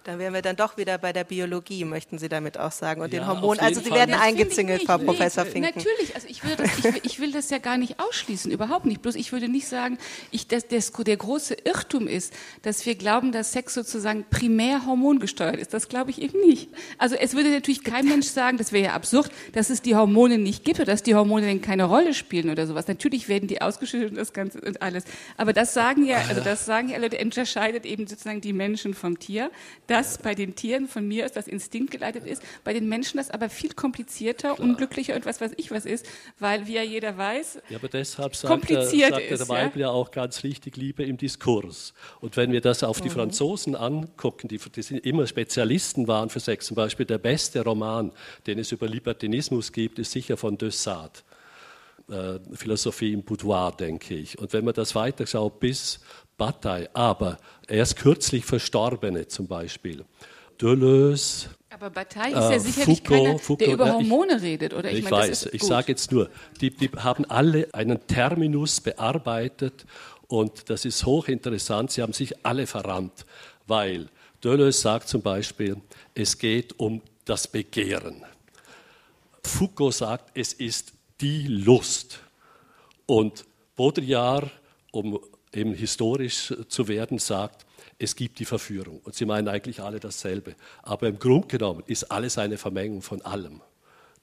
Dann wären wir dann doch wieder bei der Biologie, möchten Sie damit auch sagen, und ja, den Hormonen. Also Sie Fall. werden eingezingelt, Frau nee, Professor Finken.
Natürlich, also ich will, das, ich, will, ich will, das ja gar nicht ausschließen, überhaupt nicht. Bloß ich würde nicht sagen, ich, dass das, der große Irrtum ist, dass wir glauben, dass Sex sozusagen primär hormongesteuert ist. Das glaube ich eben nicht. Also es würde natürlich kein Mensch sagen, das wäre ja absurd, dass es die Hormone nicht gibt oder dass die Hormone denn keine Rolle spielen oder sowas. Natürlich werden die ausgeschüttet und das Ganze und alles. Aber das sagen ja, also das sagen ja Leute, unterscheidet eben sozusagen die Menschen vom Tier das bei den Tieren von mir ist, das Instinkt geleitet ist, bei den Menschen das aber viel komplizierter, Klar. unglücklicher und was weiß ich was ist, weil wie ja jeder weiß,
ja, aber deshalb sagt, der, sagt der Weibel ja? ja? auch ganz richtig Liebe im Diskurs. Und wenn wir das auf die mhm. Franzosen angucken, die, die sind immer Spezialisten waren für Sex, zum Beispiel der beste Roman, den es über Libertinismus gibt, ist sicher von Dessart. Äh, Philosophie im Boudoir, denke ich. Und wenn man das weiterschaut bis Bataille, aber erst kürzlich Verstorbene zum Beispiel. Deleuze.
Aber Bataille ist ja äh, sicherlich Foucault, keiner, Foucault, der über Hormone ich, redet, oder?
Ich, ich meine, weiß, ich sage jetzt nur, die, die haben alle einen Terminus bearbeitet und das ist hochinteressant. Sie haben sich alle verrannt, weil Deleuze sagt zum Beispiel, es geht um das Begehren. Foucault sagt, es ist die Lust. Und Baudrillard, um eben historisch zu werden, sagt, es gibt die Verführung. Und sie meinen eigentlich alle dasselbe. Aber im Grunde genommen ist alles eine Vermengung von allem.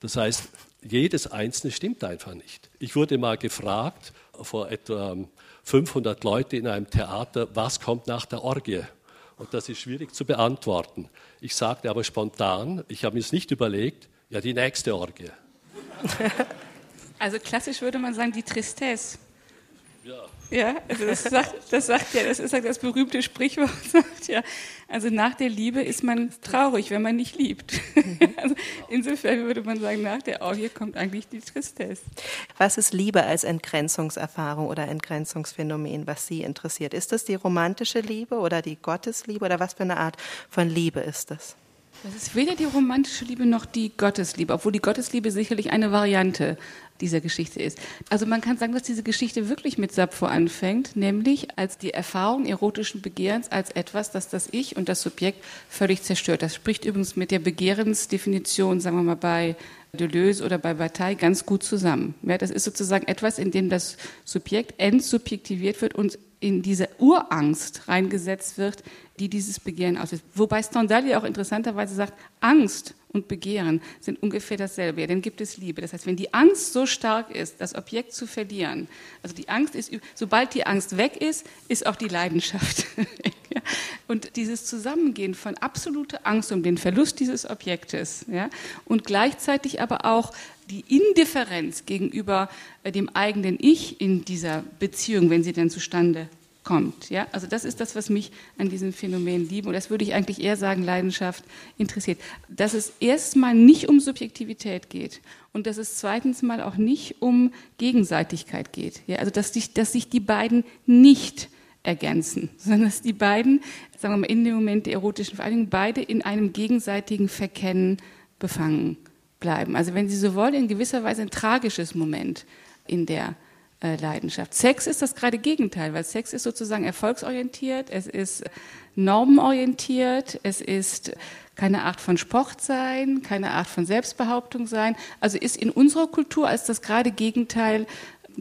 Das heißt, jedes Einzelne stimmt einfach nicht. Ich wurde mal gefragt vor etwa 500 Leuten in einem Theater, was kommt nach der Orgie? Und das ist schwierig zu beantworten. Ich sagte aber spontan, ich habe mir es nicht überlegt, ja, die nächste Orgie. (laughs)
Also klassisch würde man sagen, die Tristesse. Ja. Ja, also das (laughs) sagt, das sagt ja, das ist halt das berühmte Sprichwort, (laughs) sagt ja. Also nach der Liebe ist man traurig, wenn man nicht liebt. (laughs) Also insofern würde man sagen, nach der Orgie kommt eigentlich die Tristesse.
Was ist Liebe als Entgrenzungserfahrung oder Entgrenzungsphänomen, was Sie interessiert? Ist das die romantische Liebe oder die Gottesliebe oder was für eine Art von Liebe ist das?
Das ist weder die romantische Liebe noch die Gottesliebe, obwohl die Gottesliebe sicherlich eine Variante dieser Geschichte ist. Also man kann sagen, dass diese Geschichte wirklich mit Sappho anfängt, nämlich als die Erfahrung erotischen Begehrens als etwas, das das Ich und das Subjekt völlig zerstört. Das spricht übrigens mit der Begehrensdefinition, sagen wir mal bei Deleuze oder bei Bataille ganz gut zusammen. Ja, das ist sozusagen etwas, in dem das Subjekt entsubjektiviert wird und in diese Urangst reingesetzt wird, die dieses Begehren auslöst. Wobei Stendhal ja auch interessanterweise sagt, Angst und Begehren sind ungefähr dasselbe. Ja, dann gibt es Liebe. Das heißt, wenn die Angst so stark ist, das Objekt zu verlieren, also die Angst ist, sobald die Angst weg ist, ist auch die Leidenschaft (laughs) weg. Und dieses Zusammengehen von absoluter Angst um den Verlust dieses Objektes ja, und gleichzeitig aber auch die Indifferenz gegenüber äh, dem eigenen Ich in dieser Beziehung, wenn sie dann zustande kommt. Ja? Also das ist das, was mich an diesem Phänomen liebe. Und das würde ich eigentlich eher sagen, Leidenschaft interessiert. Dass es erstmal nicht um Subjektivität geht und dass es zweitens mal auch nicht um Gegenseitigkeit geht. Ja? Also dass sich, dass sich die beiden nicht ergänzen, (laughs) sondern dass die beiden, sagen wir mal, in dem Moment der erotischen Vereinigung beide in einem gegenseitigen Verkennen befangen bleiben. Also wenn Sie so wollen, in gewisser Weise ein tragisches Moment in der Leidenschaft. Sex ist das gerade Gegenteil, weil Sex ist sozusagen erfolgsorientiert, es ist normenorientiert, es ist keine Art von Sport sein, keine Art von Selbstbehauptung sein, also ist in unserer Kultur als das gerade Gegenteil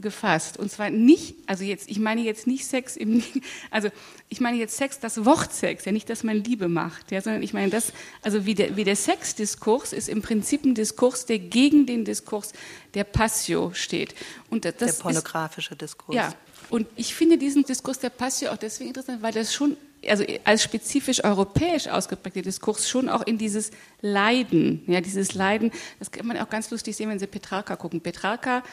gefasst. Und zwar nicht, also jetzt, ich meine jetzt nicht Sex im, (laughs) also ich meine jetzt Sex, das Wort Sex, ja nicht, dass man Liebe macht, ja, sondern ich meine das, also wie der, wie der Sexdiskurs ist im Prinzip ein Diskurs, der gegen den Diskurs der Passio steht.
Und das, der pornografische ist, Diskurs.
Ja, und ich finde diesen Diskurs der Passio auch deswegen interessant, weil das schon also als spezifisch europäisch ausgeprägter Diskurs schon auch in dieses Leiden, ja, dieses Leiden, das kann man auch ganz lustig sehen, wenn Sie Petrarca gucken. Petrarca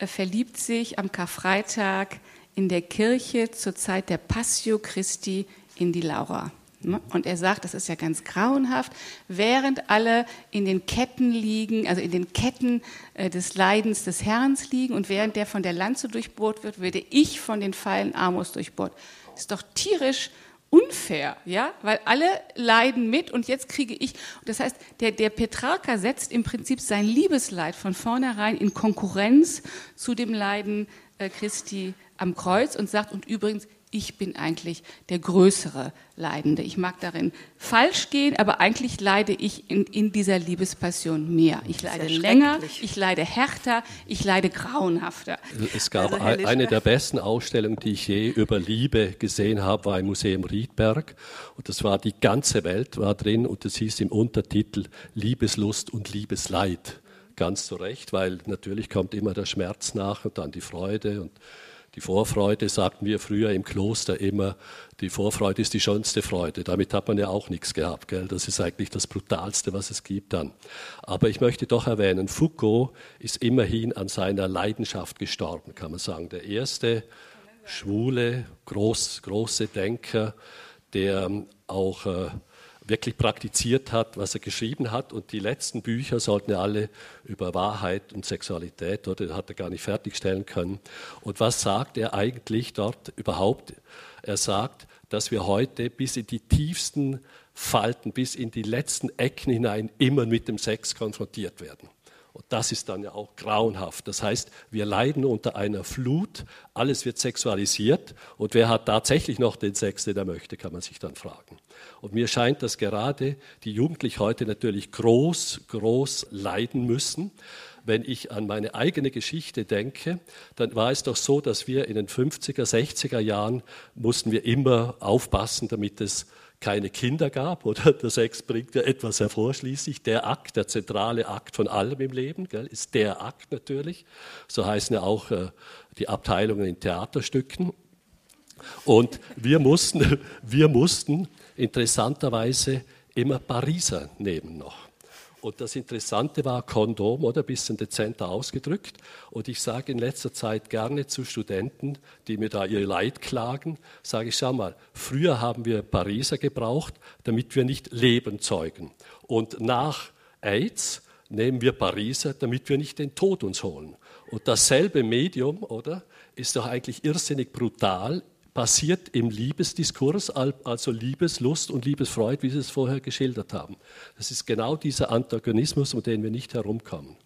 verliebt sich am Karfreitag in der Kirche zur Zeit der Passio Christi in die Laura. Ne? Und er sagt, das ist ja ganz grauenhaft, während alle in den Ketten liegen, also in den Ketten äh, des Leidens des Herrn liegen und während der von der Lanze durchbohrt wird, würde ich von den Pfeilen Amos durchbohrt. Ist doch tierisch unfair, ja, weil alle leiden mit und jetzt kriege ich, das heißt, der, der Petrarca setzt im Prinzip sein Liebesleid von vornherein in Konkurrenz zu dem Leiden äh, Christi am Kreuz und sagt, und übrigens, ich bin eigentlich der größere Leidende. Ich mag darin falsch gehen, aber eigentlich leide ich in, in dieser Liebespassion mehr. Ich leide länger, ich leide härter, ich leide grauenhafter.
Es gab also, eine der besten Ausstellungen, die ich je über Liebe gesehen habe, war im Museum Riedberg. Und das war die ganze Welt war drin und das hieß im Untertitel Liebeslust und Liebesleid. Ganz zu Recht, weil natürlich kommt immer der Schmerz nach und dann die Freude und die Vorfreude sagten wir früher im Kloster immer, die Vorfreude ist die schönste Freude. Damit hat man ja auch nichts gehabt. Gell? Das ist eigentlich das Brutalste, was es gibt dann. Aber ich möchte doch erwähnen, Foucault ist immerhin an seiner Leidenschaft gestorben, kann man sagen. Der erste schwule, groß, große Denker, der auch äh, wirklich praktiziert hat, was er geschrieben hat. Und die letzten Bücher sollten ja alle über Wahrheit und Sexualität, oder hat er gar nicht fertigstellen können. Und was sagt er eigentlich dort überhaupt? Er sagt, dass wir heute bis in die tiefsten Falten, bis in die letzten Ecken hinein immer mit dem Sex konfrontiert werden. Und das ist dann ja auch grauenhaft. Das heißt, wir leiden unter einer Flut, alles wird sexualisiert und wer hat tatsächlich noch den Sex, den er möchte, kann man sich dann fragen. Und mir scheint, dass gerade die Jugendlichen heute natürlich groß, groß leiden müssen, wenn ich an meine eigene Geschichte denke, dann war es doch so, dass wir in den 50er, 60er Jahren mussten wir immer aufpassen, damit es keine Kinder gab, oder der Sex bringt ja etwas hervor schließlich. Der Akt, der zentrale Akt von allem im Leben, gell, ist der Akt natürlich. So heißen ja auch äh, die Abteilungen in Theaterstücken. Und wir mussten, (laughs) wir mussten interessanterweise immer Pariser nehmen noch. Und das Interessante war Kondom, oder ein bisschen dezenter ausgedrückt. Und ich sage in letzter Zeit gerne zu Studenten, die mir da ihr Leid klagen, sage ich, schau mal, früher haben wir Pariser gebraucht, damit wir nicht Leben zeugen. Und nach AIDS nehmen wir Pariser, damit wir nicht den Tod uns holen. Und dasselbe Medium, oder, ist doch eigentlich irrsinnig brutal passiert im Liebesdiskurs, also Liebeslust und Liebesfreude, wie Sie es vorher geschildert haben. Das ist genau dieser Antagonismus, um den wir nicht herumkommen.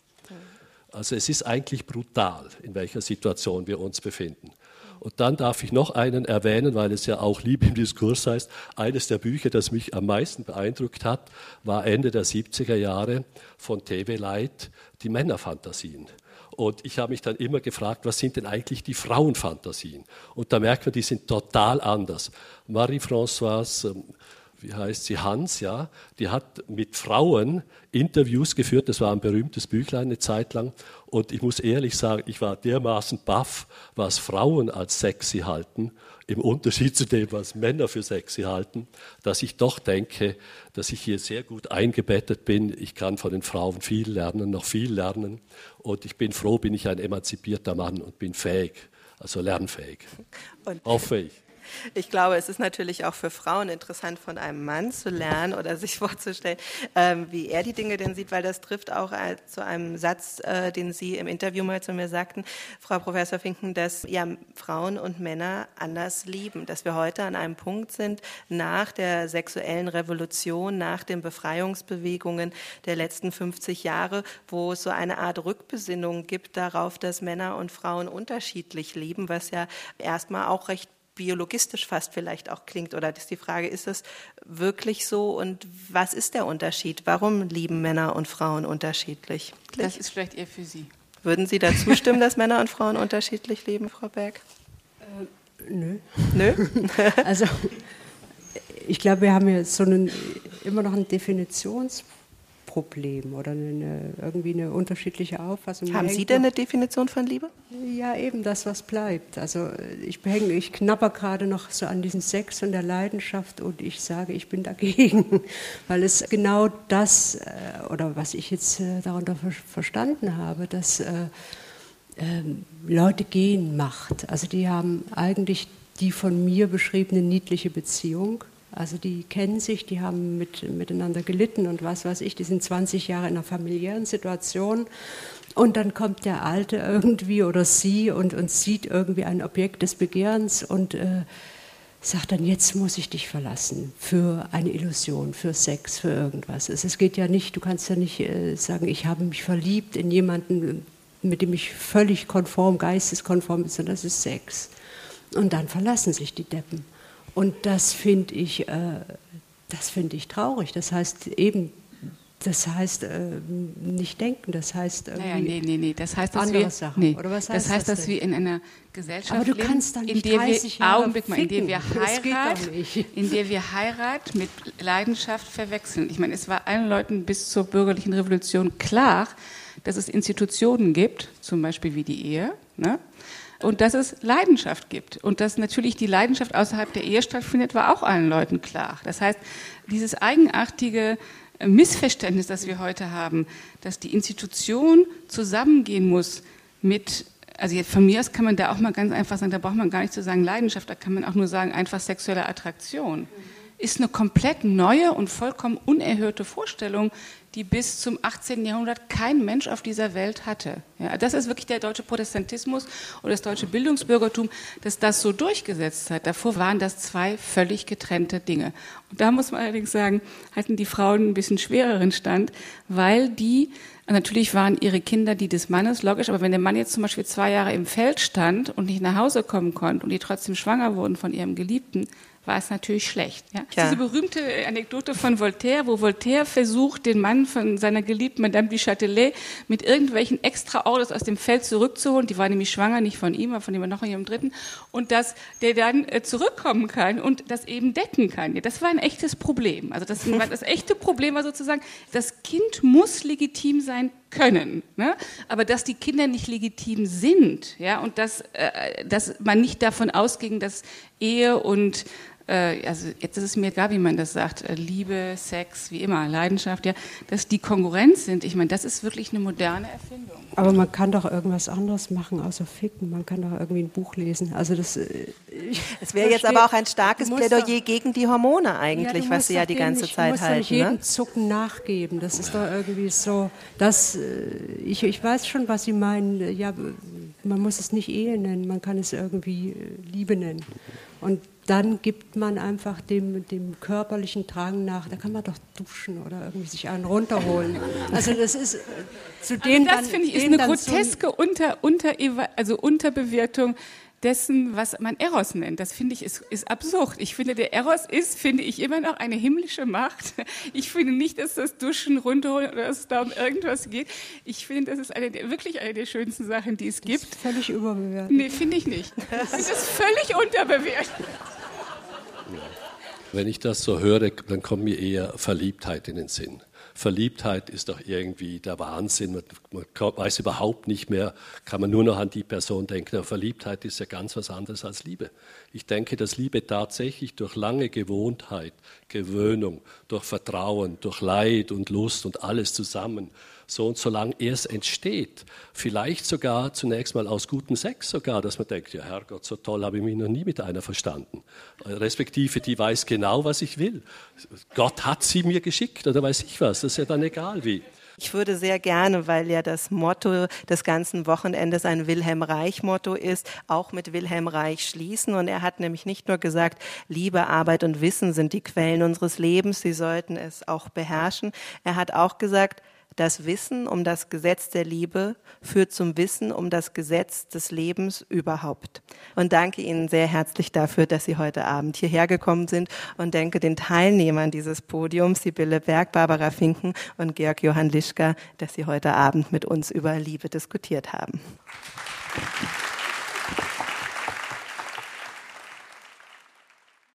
Also es ist eigentlich brutal, in welcher Situation wir uns befinden. Und dann darf ich noch einen erwähnen, weil es ja auch Liebe im Diskurs heißt. Eines der Bücher, das mich am meisten beeindruckt hat, war Ende der 70er Jahre von TV Light, die Männerfantasien. Und ich habe mich dann immer gefragt, was sind denn eigentlich die Frauenfantasien? Und da merkt man, die sind total anders. Marie-Françoise, ähm, wie heißt sie, Hans, ja, die hat mit Frauen Interviews geführt, das war ein berühmtes Büchlein eine Zeit lang. Und ich muss ehrlich sagen, ich war dermaßen baff, was Frauen als sexy halten im Unterschied zu dem, was Männer für sexy halten, dass ich doch denke, dass ich hier sehr gut eingebettet bin. Ich kann von den Frauen viel lernen, noch viel lernen. Und ich bin froh, bin ich ein emanzipierter Mann und bin fähig, also lernfähig, und auffähig.
Ich glaube, es ist natürlich auch für Frauen interessant, von einem Mann zu lernen oder sich (laughs) vorzustellen, ähm, wie er die Dinge denn sieht, weil das trifft auch äh, zu einem Satz, äh, den Sie im Interview mal zu mir sagten, Frau Professor Finken, dass ja Frauen und Männer anders lieben, dass wir heute an einem Punkt sind, nach der sexuellen Revolution, nach den Befreiungsbewegungen der letzten 50 Jahre, wo es so eine Art Rückbesinnung gibt darauf, dass Männer und Frauen unterschiedlich leben, was ja erstmal auch recht biologistisch fast vielleicht auch klingt. Oder ist die Frage, ist das wirklich so und was ist der Unterschied? Warum lieben Männer und Frauen unterschiedlich?
Das ist vielleicht eher für Sie.
Würden Sie dazu stimmen, dass Männer und Frauen unterschiedlich leben, Frau Berg?
Äh, nö.
Nö? (laughs)
also ich glaube, wir haben ja so einen, immer noch ein Definitionsproblem Problem oder eine, irgendwie eine unterschiedliche Auffassung.
Haben Sie denn eine Definition von Liebe?
Ja, eben das, was bleibt. Also ich, behänge, ich knapper gerade noch so an diesen Sex und der Leidenschaft und ich sage, ich bin dagegen, (laughs) weil es genau das, äh, oder was ich jetzt äh, darunter verstanden habe, dass äh, äh, Leute gehen macht. Also die haben eigentlich die von mir beschriebene niedliche Beziehung also die kennen sich, die haben mit, miteinander gelitten und was weiß ich, die sind 20 Jahre in einer familiären Situation und dann kommt der Alte irgendwie oder sie und, und sieht irgendwie ein Objekt des Begehrens und äh, sagt dann, jetzt muss ich dich verlassen für eine Illusion, für Sex, für irgendwas. Es, es geht ja nicht, du kannst ja nicht äh, sagen, ich habe mich verliebt in jemanden, mit dem ich völlig konform, geisteskonform bin, sondern das ist Sex. Und dann verlassen sich die Deppen. Und das finde ich, äh, das finde ich traurig. Das heißt eben, das heißt äh, nicht denken, das heißt
naja, nee, nee, nee. Das heißt, dass
andere
wir,
Sachen.
Nee.
Oder was
heißt das heißt, das dass wir in einer Gesellschaft
Aber du
leben,
kannst dann
in der wir Augenblick mal, in der wir Heirat,
in
der wir Heirat mit Leidenschaft verwechseln. Ich meine, es war allen Leuten bis zur bürgerlichen Revolution klar, dass es Institutionen gibt, zum Beispiel wie die Ehe, ne? Und dass es Leidenschaft gibt. Und dass natürlich die Leidenschaft außerhalb der Ehe stattfindet, war auch allen Leuten klar. Das heißt, dieses eigenartige Missverständnis, das wir heute haben, dass die Institution zusammengehen muss mit, also jetzt von mir aus kann man da auch mal ganz einfach sagen, da braucht man gar nicht zu sagen Leidenschaft, da kann man auch nur sagen einfach sexuelle Attraktion, ist eine komplett neue und vollkommen unerhörte Vorstellung, die bis zum 18. Jahrhundert kein Mensch auf dieser Welt hatte. Ja, das ist wirklich der deutsche Protestantismus oder das deutsche Bildungsbürgertum, das das so durchgesetzt hat. Davor waren das zwei völlig getrennte Dinge. Und da muss man allerdings sagen, hatten die Frauen ein bisschen schwereren Stand, weil die Natürlich waren ihre Kinder die des Mannes, logisch, aber wenn der Mann jetzt zum Beispiel zwei Jahre im Feld stand und nicht nach Hause kommen konnte und die trotzdem schwanger wurden von ihrem Geliebten, war es natürlich schlecht. Ja? Ja. Diese berühmte Anekdote von Voltaire, wo Voltaire versucht, den Mann von seiner geliebten Madame du Châtelet mit irgendwelchen Extraorders aus dem Feld zurückzuholen. Die war nämlich schwanger, nicht von ihm, aber von jemand noch ihrem Dritten. Und dass der dann äh, zurückkommen kann und das eben decken kann. Ja, das war ein echtes Problem. Also das, das echte Problem war sozusagen, das Kind muss legitim sein können. Ne? Aber dass die Kinder nicht legitim sind ja, und dass, äh, dass man nicht davon ausging, dass Ehe und also jetzt ist es mir egal, wie man das sagt, äh, Liebe, Sex, wie immer, Leidenschaft, ja, dass die Konkurrenz sind. Ich meine, das ist wirklich eine moderne Erfindung.
Aber man kann doch irgendwas anderes machen, außer ficken. Man kann doch irgendwie ein Buch lesen. Also das.
Äh, es wäre jetzt aber auch ein starkes Plädoyer doch, gegen die Hormone eigentlich, ja, was sie ja die ganze nicht, Zeit halten.
Nicht jeden ne? Zucken nachgeben. Das ist doch irgendwie so. Dass, ich, ich weiß schon, was Sie meinen. Ja, man muss es nicht Ehe nennen. Man kann es irgendwie Liebe nennen. Und dann gibt man einfach dem, dem körperlichen Drang nach, da kann man doch duschen oder irgendwie sich einen runterholen. Also das ist äh, zu
dem also Das finde ich ist eine groteske unter, unter, also Unterbewertung dessen, was man Eros nennt. Das finde ich ist, ist absurd. Ich finde, der Eros ist, finde ich, immer noch eine himmlische Macht. Ich finde nicht, dass das Duschen runterholen oder dass es da um irgendwas geht. Ich finde, das ist eine der, wirklich eine der schönsten Sachen, die es gibt.
völlig überbewertet.
Nee, finde ich nicht. Das völlig unterbewertet.
Wenn ich das so höre, dann kommt mir eher Verliebtheit in den Sinn. Verliebtheit ist doch irgendwie der Wahnsinn. Man, man, weiß überhaupt nicht mehr, kann man nur noch an die Person denken. Aber Verliebtheit ist ja ganz was anderes als Liebe. Ich denke, dass Liebe tatsächlich durch lange Gewohntheit, Gewöhnung, durch Vertrauen, durch Leid und Lust und alles zusammen so und so lang erst entsteht. Vielleicht sogar zunächst mal aus gutem Sex sogar, dass man denkt, ja Herrgott, so toll habe ich mich noch nie mit einer verstanden. Respektive, die weiß genau, was ich will. Gott hat sie mir geschickt oder weiß ich was, das ist ja dann egal wie.
Ich würde sehr gerne, weil ja das Motto des ganzen Wochenendes ein Wilhelm Reich-Motto ist, auch mit Wilhelm Reich schließen. Und er hat nämlich nicht nur gesagt, Liebe, Arbeit und Wissen sind die Quellen unseres Lebens, sie sollten es auch beherrschen. Er hat auch gesagt, das Wissen um das Gesetz der Liebe führt zum Wissen um das Gesetz des Lebens überhaupt. Und danke Ihnen sehr herzlich dafür, dass Sie heute Abend hierher gekommen sind und denke den Teilnehmern dieses Podiums, Sibylle Berg, Barbara Finken und Georg Johann Lischka, dass Sie heute Abend mit uns über Liebe diskutiert haben. Applaus